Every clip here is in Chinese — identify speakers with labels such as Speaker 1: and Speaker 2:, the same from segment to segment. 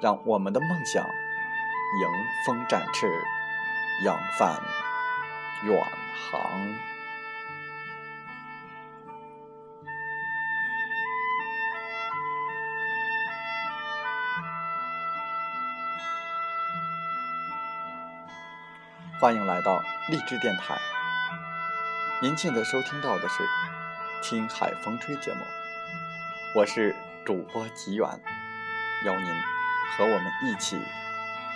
Speaker 1: 让我们的梦想迎风展翅，扬帆远航。欢迎来到励志电台。您现在收听到的是《听海风吹》节目，我是主播吉远，邀您。和我们一起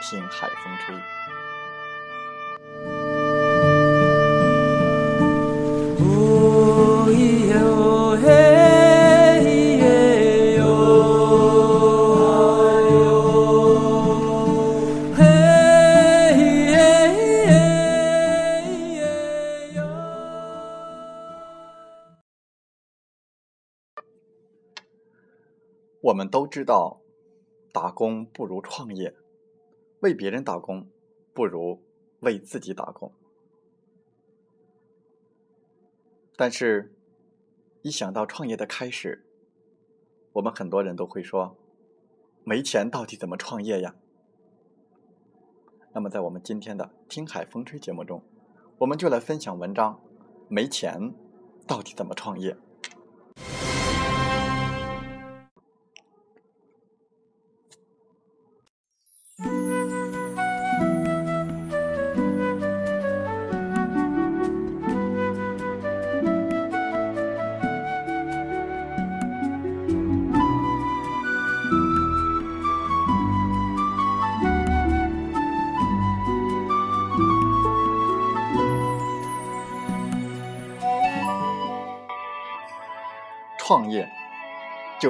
Speaker 1: 听海风吹。我们都知道。打工不如创业，为别人打工不如为自己打工。但是，一想到创业的开始，我们很多人都会说：“没钱到底怎么创业呀？”那么，在我们今天的《听海风吹》节目中，我们就来分享文章：没钱到底怎么创业？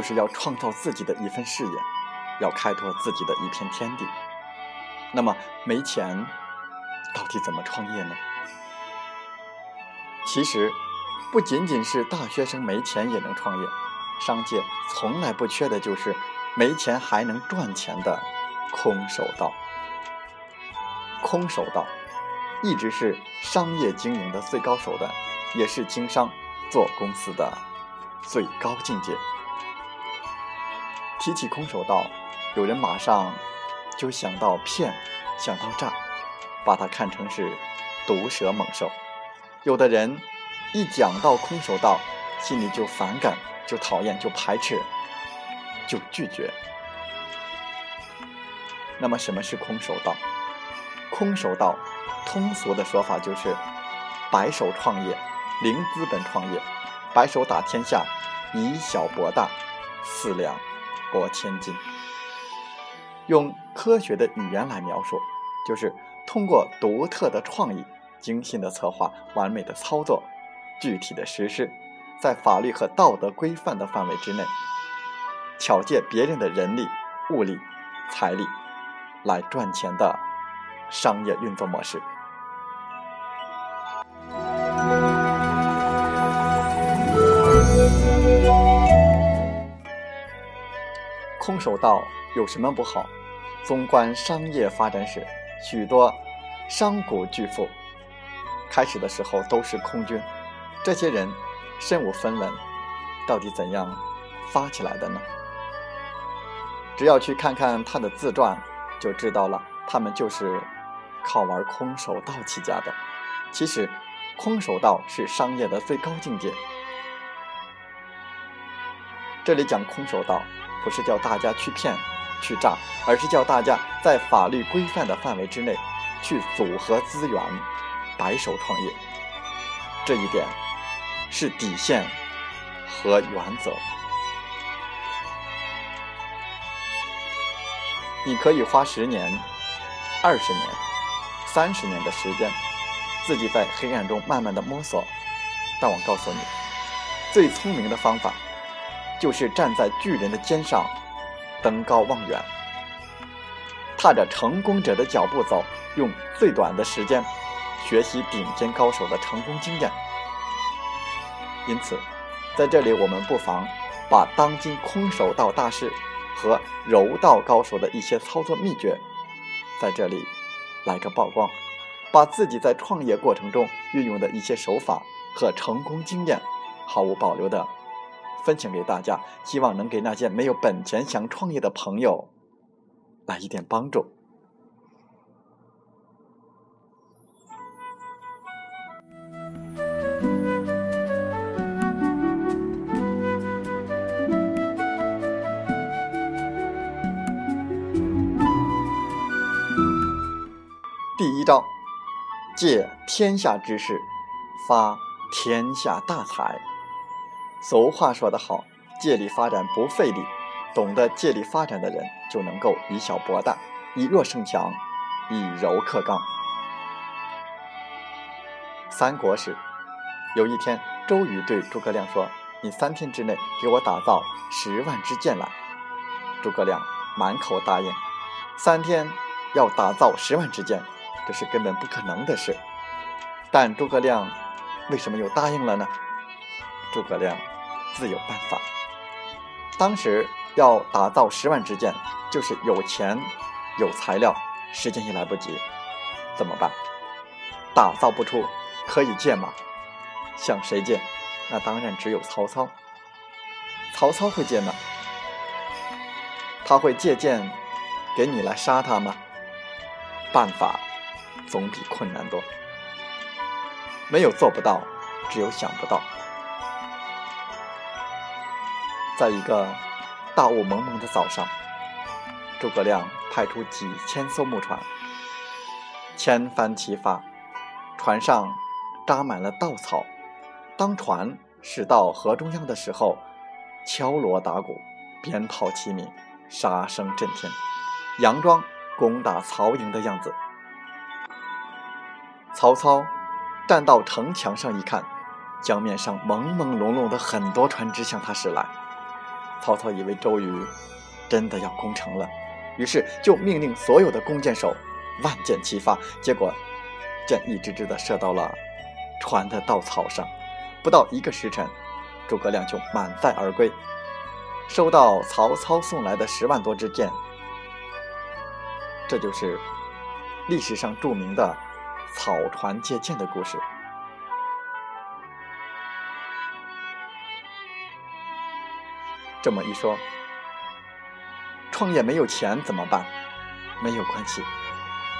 Speaker 1: 就是要创造自己的一份事业，要开拓自己的一片天地。那么，没钱到底怎么创业呢？其实，不仅仅是大学生没钱也能创业，商界从来不缺的就是没钱还能赚钱的空手道。空手道一直是商业经营的最高手段，也是经商做公司的。最高境界。提起空手道，有人马上就想到骗，想到诈，把它看成是毒蛇猛兽。有的人一讲到空手道，心里就反感，就讨厌，就排斥，就拒绝。那么，什么是空手道？空手道通俗的说法就是白手创业，零资本创业。白手打天下，以小博大，四两博千金。用科学的语言来描述，就是通过独特的创意、精心的策划、完美的操作、具体的实施，在法律和道德规范的范围之内，巧借别人的人力、物力、财力来赚钱的商业运作模式。空手道有什么不好？纵观商业发展史，许多商贾巨富开始的时候都是空军，这些人身无分文，到底怎样发起来的呢？只要去看看他的自传，就知道了，他们就是靠玩空手道起家的。其实，空手道是商业的最高境界。这里讲空手道。不是叫大家去骗、去诈，而是叫大家在法律规范的范围之内去组合资源、白手创业。这一点是底线和原则。你可以花十年、二十年、三十年的时间，自己在黑暗中慢慢的摸索，但我告诉你，最聪明的方法，就是站在巨人的肩上，登高望远，踏着成功者的脚步走，用最短的时间学习顶尖高手的成功经验。因此，在这里我们不妨把当今空手道大师和柔道高手的一些操作秘诀，在这里来个曝光，把自己在创业过程中运用的一些手法。和成功经验，毫无保留的分享给大家，希望能给那些没有本钱想创业的朋友来一点帮助。第一招，借天下之势发。天下大财。俗话说得好，借力发展不费力，懂得借力发展的人就能够以小博大，以弱胜强，以柔克刚。三国时，有一天，周瑜对诸葛亮说：“你三天之内给我打造十万支箭来。”诸葛亮满口答应。三天要打造十万支箭，这是根本不可能的事。但诸葛亮。为什么又答应了呢？诸葛亮自有办法。当时要打造十万支箭，就是有钱、有材料，时间也来不及，怎么办？打造不出，可以借吗？向谁借？那当然只有曹操。曹操会借吗？他会借箭给你来杀他吗？办法总比困难多。没有做不到，只有想不到。在一个大雾蒙蒙的早上，诸葛亮派出几千艘木船，千帆齐发，船上扎满了稻草。当船驶到河中央的时候，敲锣打鼓，鞭炮齐鸣，杀声震天，佯装攻打曹营的样子。曹操。站到城墙上一看，江面上朦朦胧胧的很多船只向他驶来。曹操以为周瑜真的要攻城了，于是就命令所有的弓箭手万箭齐发。结果箭一支支的射到了船的稻草上，不到一个时辰，诸葛亮就满载而归，收到曹操送来的十万多支箭。这就是历史上著名的。草船借箭的故事。这么一说，创业没有钱怎么办？没有关系，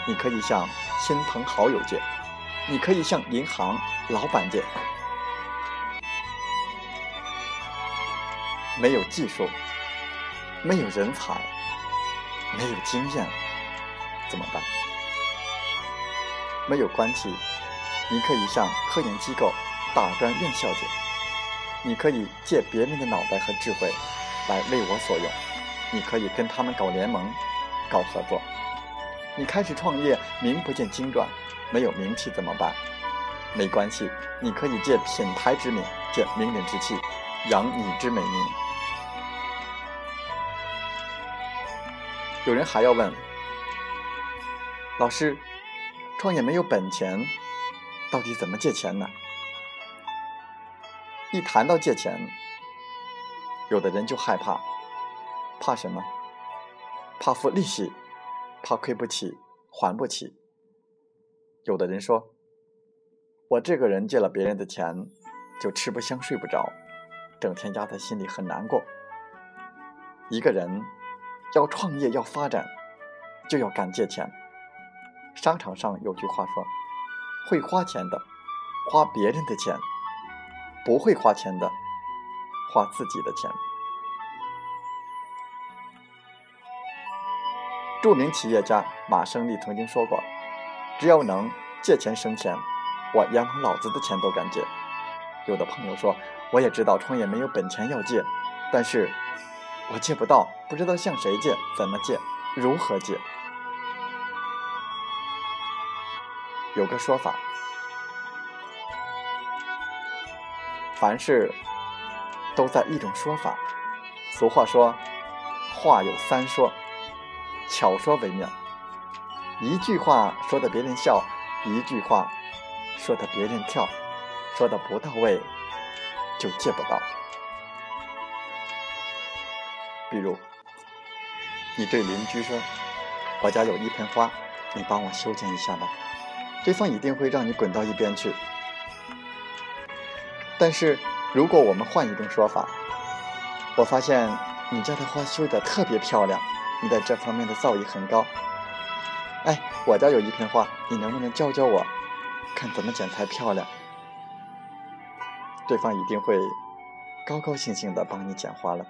Speaker 1: 你可以向亲朋好友借，你可以向银行老板借。没有技术，没有人才，没有经验，怎么办？没有关系，你可以向科研机构、大专院校借，你可以借别人的脑袋和智慧来为我所用，你可以跟他们搞联盟、搞合作。你开始创业，名不见经传，没有名气怎么办？没关系，你可以借品牌之名，借名人之气，扬你之美名。有人还要问，老师。创业没有本钱，到底怎么借钱呢？一谈到借钱，有的人就害怕，怕什么？怕付利息，怕亏不起，还不起。有的人说，我这个人借了别人的钱，就吃不香睡不着，整天压在心里很难过。一个人要创业要发展，就要敢借钱。商场上有句话说：“会花钱的，花别人的钱；不会花钱的，花自己的钱。”著名企业家马胜利曾经说过：“只要能借钱生钱，我阎王老子的钱都敢借。”有的朋友说：“我也知道创业没有本钱要借，但是我借不到，不知道向谁借，怎么借，如何借。”有个说法，凡事都在一种说法。俗话说：“话有三说，巧说为妙。”一句话说的别人笑，一句话说的别人跳，说的不到位就借不到。比如，你对邻居说：“我家有一盆花，你帮我修剪一下吧。”对方一定会让你滚到一边去。但是，如果我们换一种说法，我发现你家的花修得特别漂亮，你在这方面的造诣很高。哎，我家有一盆花，你能不能教教我，看怎么剪才漂亮？对方一定会高高兴兴的帮你剪花了。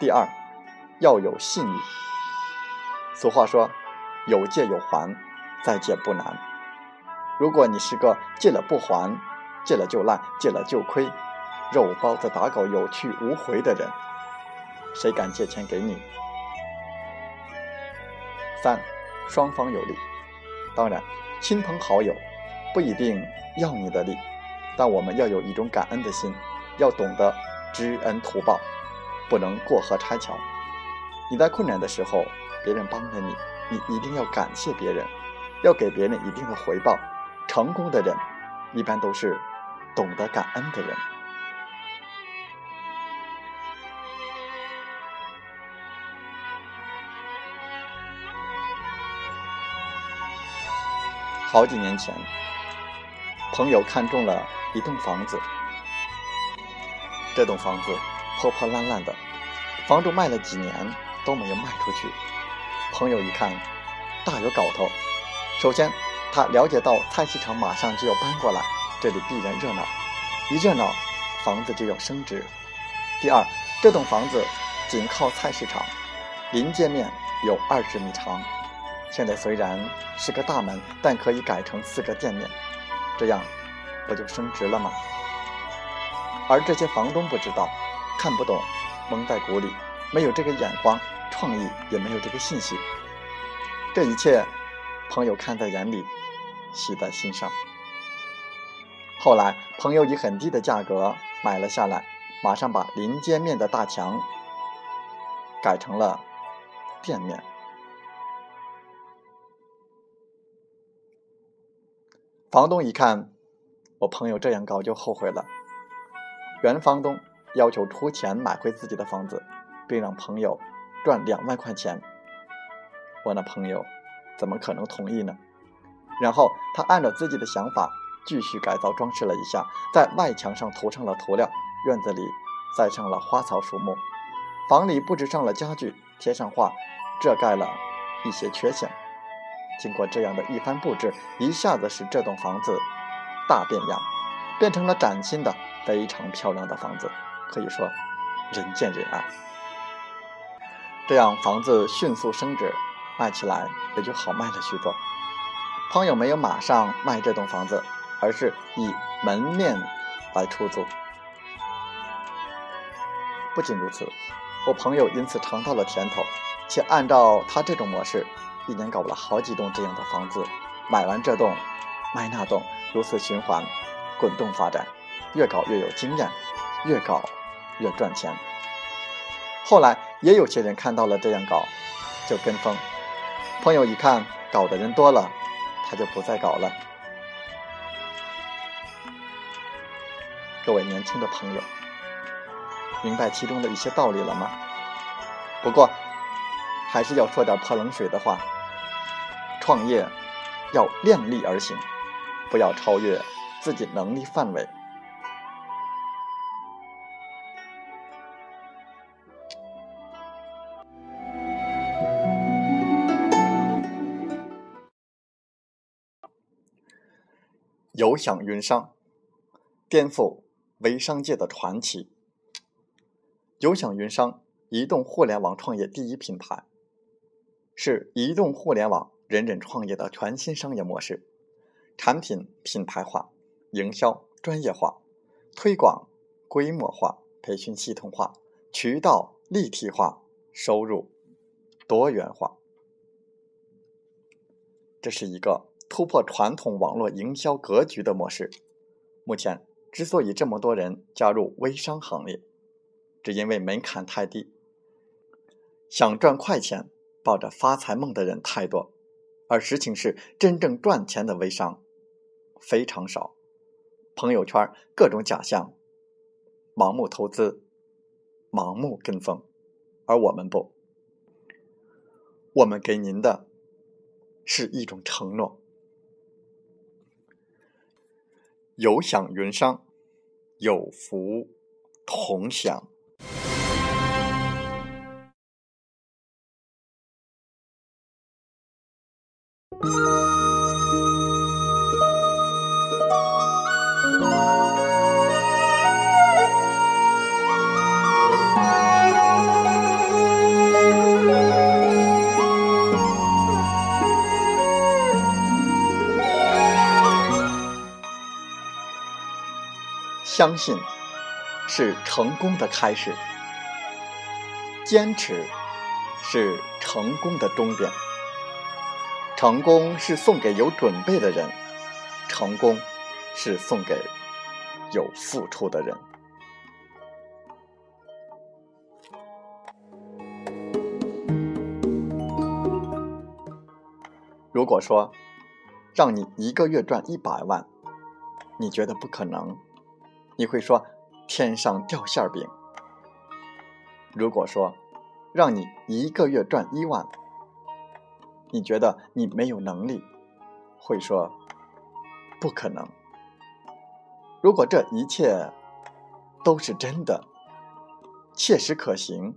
Speaker 1: 第二，要有信誉。俗话说：“有借有还，再借不难。”如果你是个借了不还、借了就赖、借了就亏、肉包子打狗、有去无回的人，谁敢借钱给你？三，双方有利。当然，亲朋好友不一定要你的利，但我们要有一种感恩的心，要懂得知恩图报，不能过河拆桥。你在困难的时候，别人帮了你，你一定要感谢别人，要给别人一定的回报。成功的人，一般都是懂得感恩的人。好几年前，朋友看中了一栋房子，这栋房子破破烂烂的，房主卖了几年都没有卖出去。朋友一看，大有搞头。首先，他了解到菜市场马上就要搬过来，这里必然热闹，一热闹，房子就要升值。第二，这栋房子紧靠菜市场，临街面有二十米长。现在虽然是个大门，但可以改成四个店面，这样不就升值了吗？而这些房东不知道，看不懂，蒙在鼓里，没有这个眼光、创意，也没有这个信息。这一切，朋友看在眼里。喜在心上。后来，朋友以很低的价格买了下来，马上把临街面的大墙改成了店面。房东一看，我朋友这样搞，就后悔了。原房东要求出钱买回自己的房子，并让朋友赚两万块钱。我那朋友怎么可能同意呢？然后他按照自己的想法继续改造装饰了一下，在外墙上涂上了涂料，院子里栽上了花草树木，房里布置上了家具，贴上画，遮盖了一些缺陷。经过这样的一番布置，一下子使这栋房子大变样，变成了崭新的、非常漂亮的房子，可以说人见人爱。这样房子迅速升值，卖起来也就好卖了许多。朋友没有马上卖这栋房子，而是以门面来出租。不仅如此，我朋友因此尝到了甜头，且按照他这种模式，一年搞了好几栋这样的房子，买完这栋，卖那栋，如此循环，滚动发展，越搞越有经验，越搞越赚钱。后来也有些人看到了这样搞，就跟风。朋友一看搞的人多了。他就不再搞了。各位年轻的朋友，明白其中的一些道理了吗？不过，还是要说点泼冷水的话。创业要量力而行，不要超越自己能力范围。有享云商，颠覆微商界的传奇。有享云商，移动互联网创业第一品牌，是移动互联网人人创业的全新商业模式。产品品牌化，营销专业化，推广规模化，培训系统化，渠道立体化，收入多元化。这是一个突破传统网络营销格局的模式。目前之所以这么多人加入微商行列，只因为门槛太低，想赚快钱、抱着发财梦的人太多，而实情是真正赚钱的微商非常少。朋友圈各种假象，盲目投资，盲目跟风，而我们不，我们给您的是一种承诺。有享云商，有福同享。相信是成功的开始，坚持是成功的终点。成功是送给有准备的人，成功是送给有付出的人。如果说让你一个月赚一百万，你觉得不可能？你会说天上掉馅饼。如果说让你一个月赚一万，你觉得你没有能力，会说不可能。如果这一切都是真的，切实可行，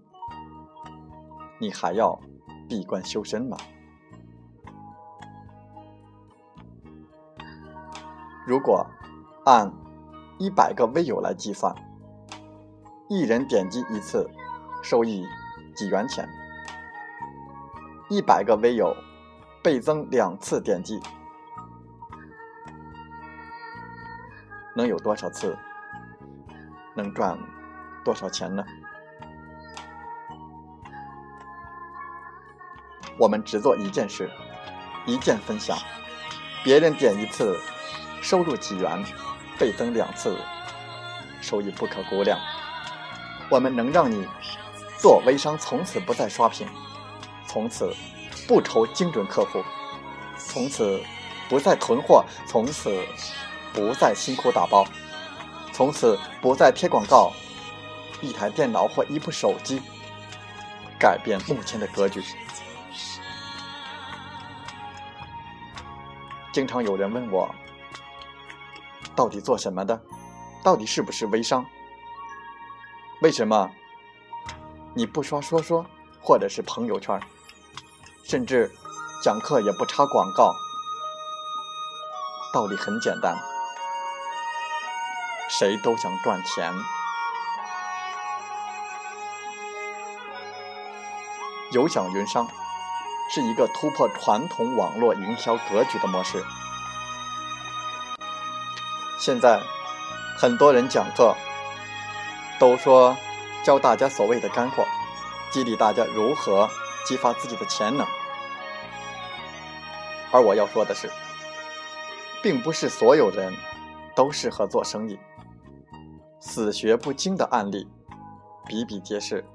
Speaker 1: 你还要闭关修身吗？如果按。一百个微友来计算，一人点击一次，收益几元钱；一百个微友倍增两次点击，能有多少次？能赚多少钱呢？我们只做一件事，一键分享，别人点一次，收入几元。倍增两次，收益不可估量。我们能让你做微商，从此不再刷屏，从此不愁精准客户，从此不再囤货，从此不再辛苦打包，从此不再贴广告。一台电脑或一部手机，改变目前的格局。经常有人问我。到底做什么的？到底是不是微商？为什么你不刷说说，或者是朋友圈，甚至讲课也不插广告？道理很简单，谁都想赚钱。有奖云商是一个突破传统网络营销格局的模式。现在，很多人讲课都说教大家所谓的干货，激励大家如何激发自己的潜能。而我要说的是，并不是所有人都适合做生意，死学不精的案例比比皆是。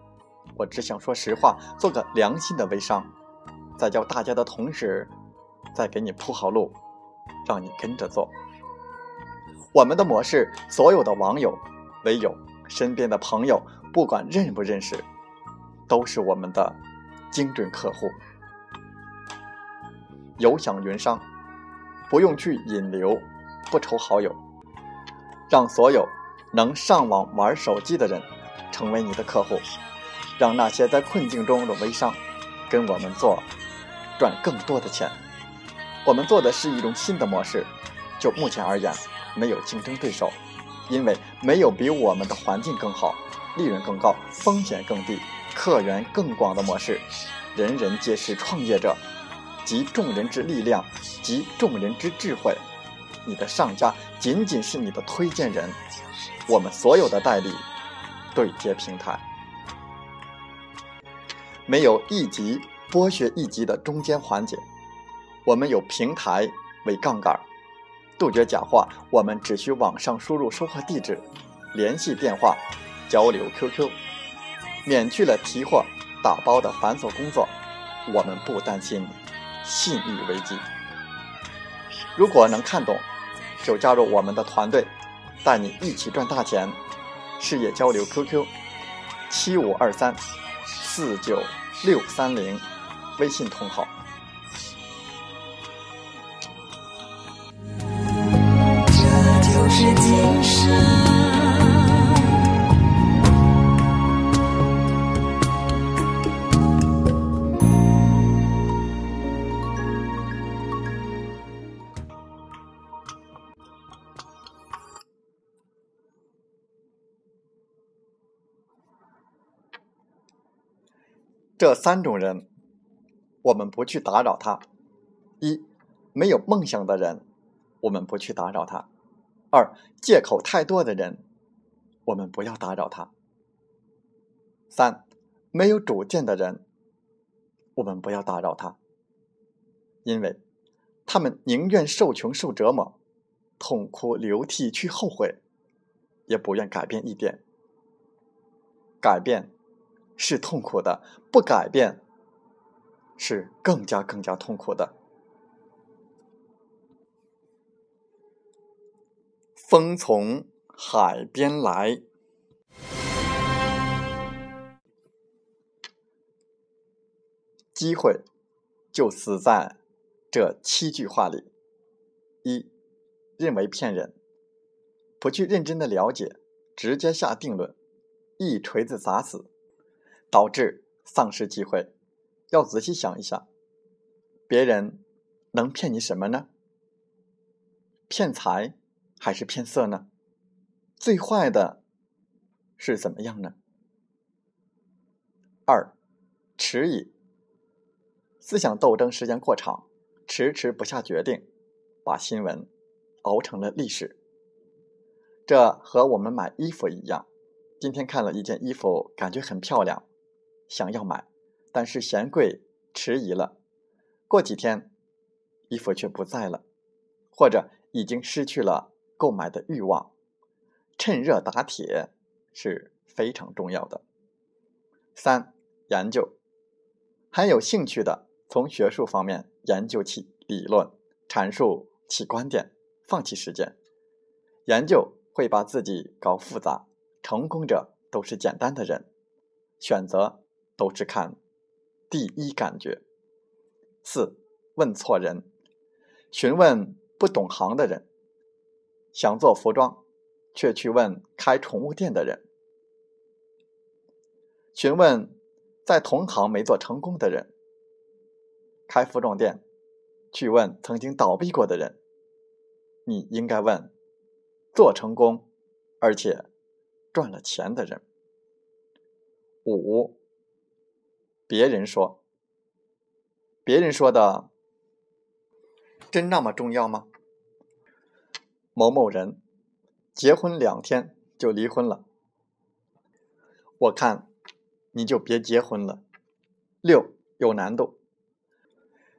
Speaker 1: 我只想说实话，做个良心的微商，在教大家的同时，再给你铺好路，让你跟着做。我们的模式，所有的网友、微友、身边的朋友，不管认不认识，都是我们的精准客户。有享云商，不用去引流，不愁好友，让所有能上网玩手机的人成为你的客户，让那些在困境中的微商跟我们做，赚更多的钱。我们做的是一种新的模式，就目前而言。没有竞争对手，因为没有比我们的环境更好、利润更高、风险更低、客源更广的模式。人人皆是创业者，集众人之力量，集众人之智慧。你的上家仅仅是你的推荐人，我们所有的代理对接平台，没有一级剥削一级的中间环节。我们有平台为杠杆。杜绝假话，我们只需网上输入收货地址、联系电话、交流 QQ，免去了提货、打包的繁琐工作，我们不担心信誉危机。如果能看懂，就加入我们的团队，带你一起赚大钱。事业交流 QQ：七五二三四九六三零，微信同号。这三种人，我们不去打扰他：一、没有梦想的人，我们不去打扰他；二、借口太多的人，我们不要打扰他；三、没有主见的人，我们不要打扰他，因为他们宁愿受穷受折磨，痛哭流涕去后悔，也不愿改变一点。改变。是痛苦的，不改变是更加更加痛苦的。风从海边来，机会就死在这七句话里：一、认为骗人，不去认真的了解，直接下定论，一锤子砸死。导致丧失机会，要仔细想一想，别人能骗你什么呢？骗财还是骗色呢？最坏的是怎么样呢？二，迟疑，思想斗争时间过长，迟迟不下决定，把新闻熬成了历史。这和我们买衣服一样，今天看了一件衣服，感觉很漂亮。想要买，但是嫌贵，迟疑了。过几天，衣服却不在了，或者已经失去了购买的欲望。趁热打铁是非常重要的。三、研究，很有兴趣的从学术方面研究起理论，阐述其观点，放弃实践。研究会把自己搞复杂，成功者都是简单的人。选择。都是看第一感觉。四问错人，询问不懂行的人。想做服装，却去问开宠物店的人。询问在同行没做成功的人。开服装店，去问曾经倒闭过的人。你应该问做成功而且赚了钱的人。五。别人说，别人说的真那么重要吗？某某人结婚两天就离婚了，我看你就别结婚了。六有难度，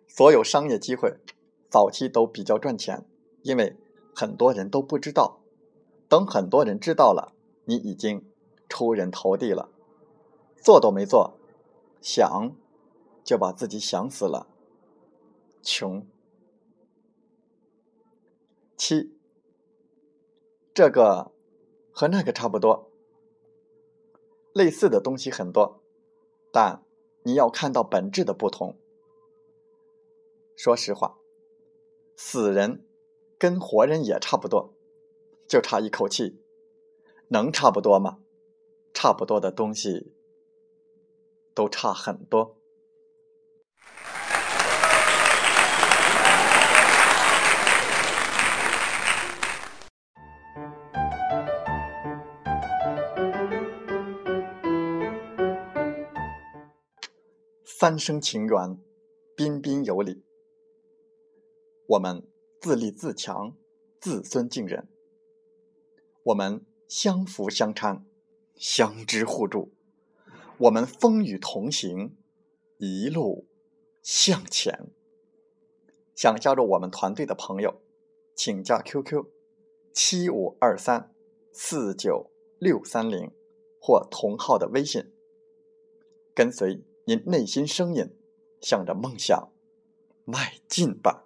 Speaker 1: 所有商业机会早期都比较赚钱，因为很多人都不知道，等很多人知道了，你已经出人头地了，做都没做。想，就把自己想死了。穷。七，这个和那个差不多，类似的东西很多，但你要看到本质的不同。说实话，死人跟活人也差不多，就差一口气，能差不多吗？差不多的东西。都差很多。三生情缘，彬彬有礼。我们自立自强，自尊敬人。我们相扶相搀，相知互助。我们风雨同行，一路向前。想加入我们团队的朋友，请加 QQ：七五二三四九六三零或同号的微信，跟随您内心声音，向着梦想迈进吧。